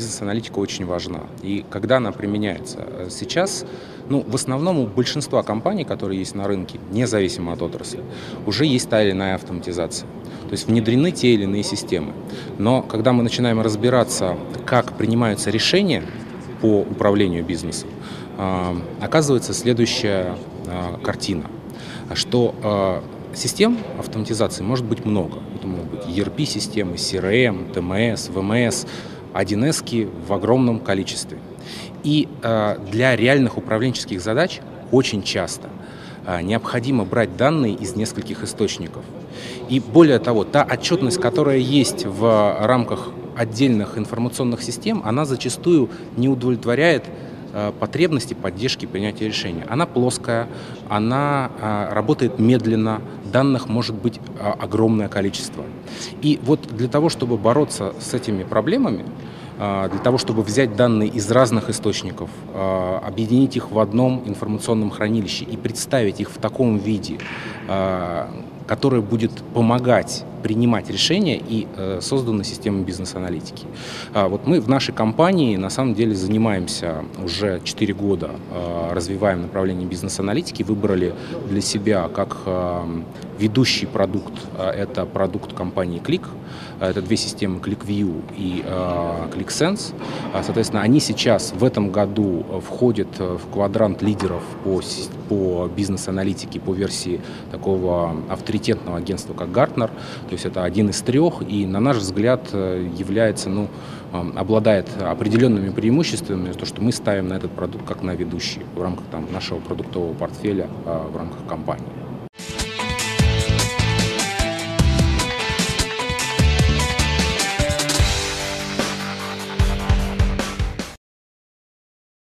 бизнес-аналитика очень важна. И когда она применяется? Сейчас, ну, в основном у большинства компаний, которые есть на рынке, независимо от отрасли, уже есть та или иная автоматизация. То есть внедрены те или иные системы. Но когда мы начинаем разбираться, как принимаются решения по управлению бизнесом, а, оказывается следующая а, картина, что Систем автоматизации может быть много. Это могут быть ERP-системы, CRM, TMS, VMS, 1С в огромном количестве. И э, для реальных управленческих задач очень часто э, необходимо брать данные из нескольких источников. И более того, та отчетность, которая есть в рамках отдельных информационных систем, она зачастую не удовлетворяет Э, потребности поддержки принятия решения. Она плоская, она работает медленно, данных может быть э, огромное количество. И вот для того, чтобы бороться с этими проблемами, для того, чтобы взять данные из разных источников, объединить их в одном информационном хранилище и представить их в таком виде, которое будет помогать принимать решения и э, создана бизнес-аналитики. А, вот мы в нашей компании на самом деле занимаемся уже 4 года, э, развиваем направление бизнес-аналитики, выбрали для себя как э, ведущий продукт, э, это продукт компании Click, это две системы ClickView и ClickSense. А, соответственно, они сейчас в этом году входят в квадрант лидеров по, по бизнес-аналитике по версии такого авторитетного агентства, как Gartner. То есть это один из трех, и на наш взгляд э, является, ну, обладает определенными преимуществами, то, что мы ставим на этот продукт как на ведущий в рамках там, нашего продуктового портфеля а, в рамках компании.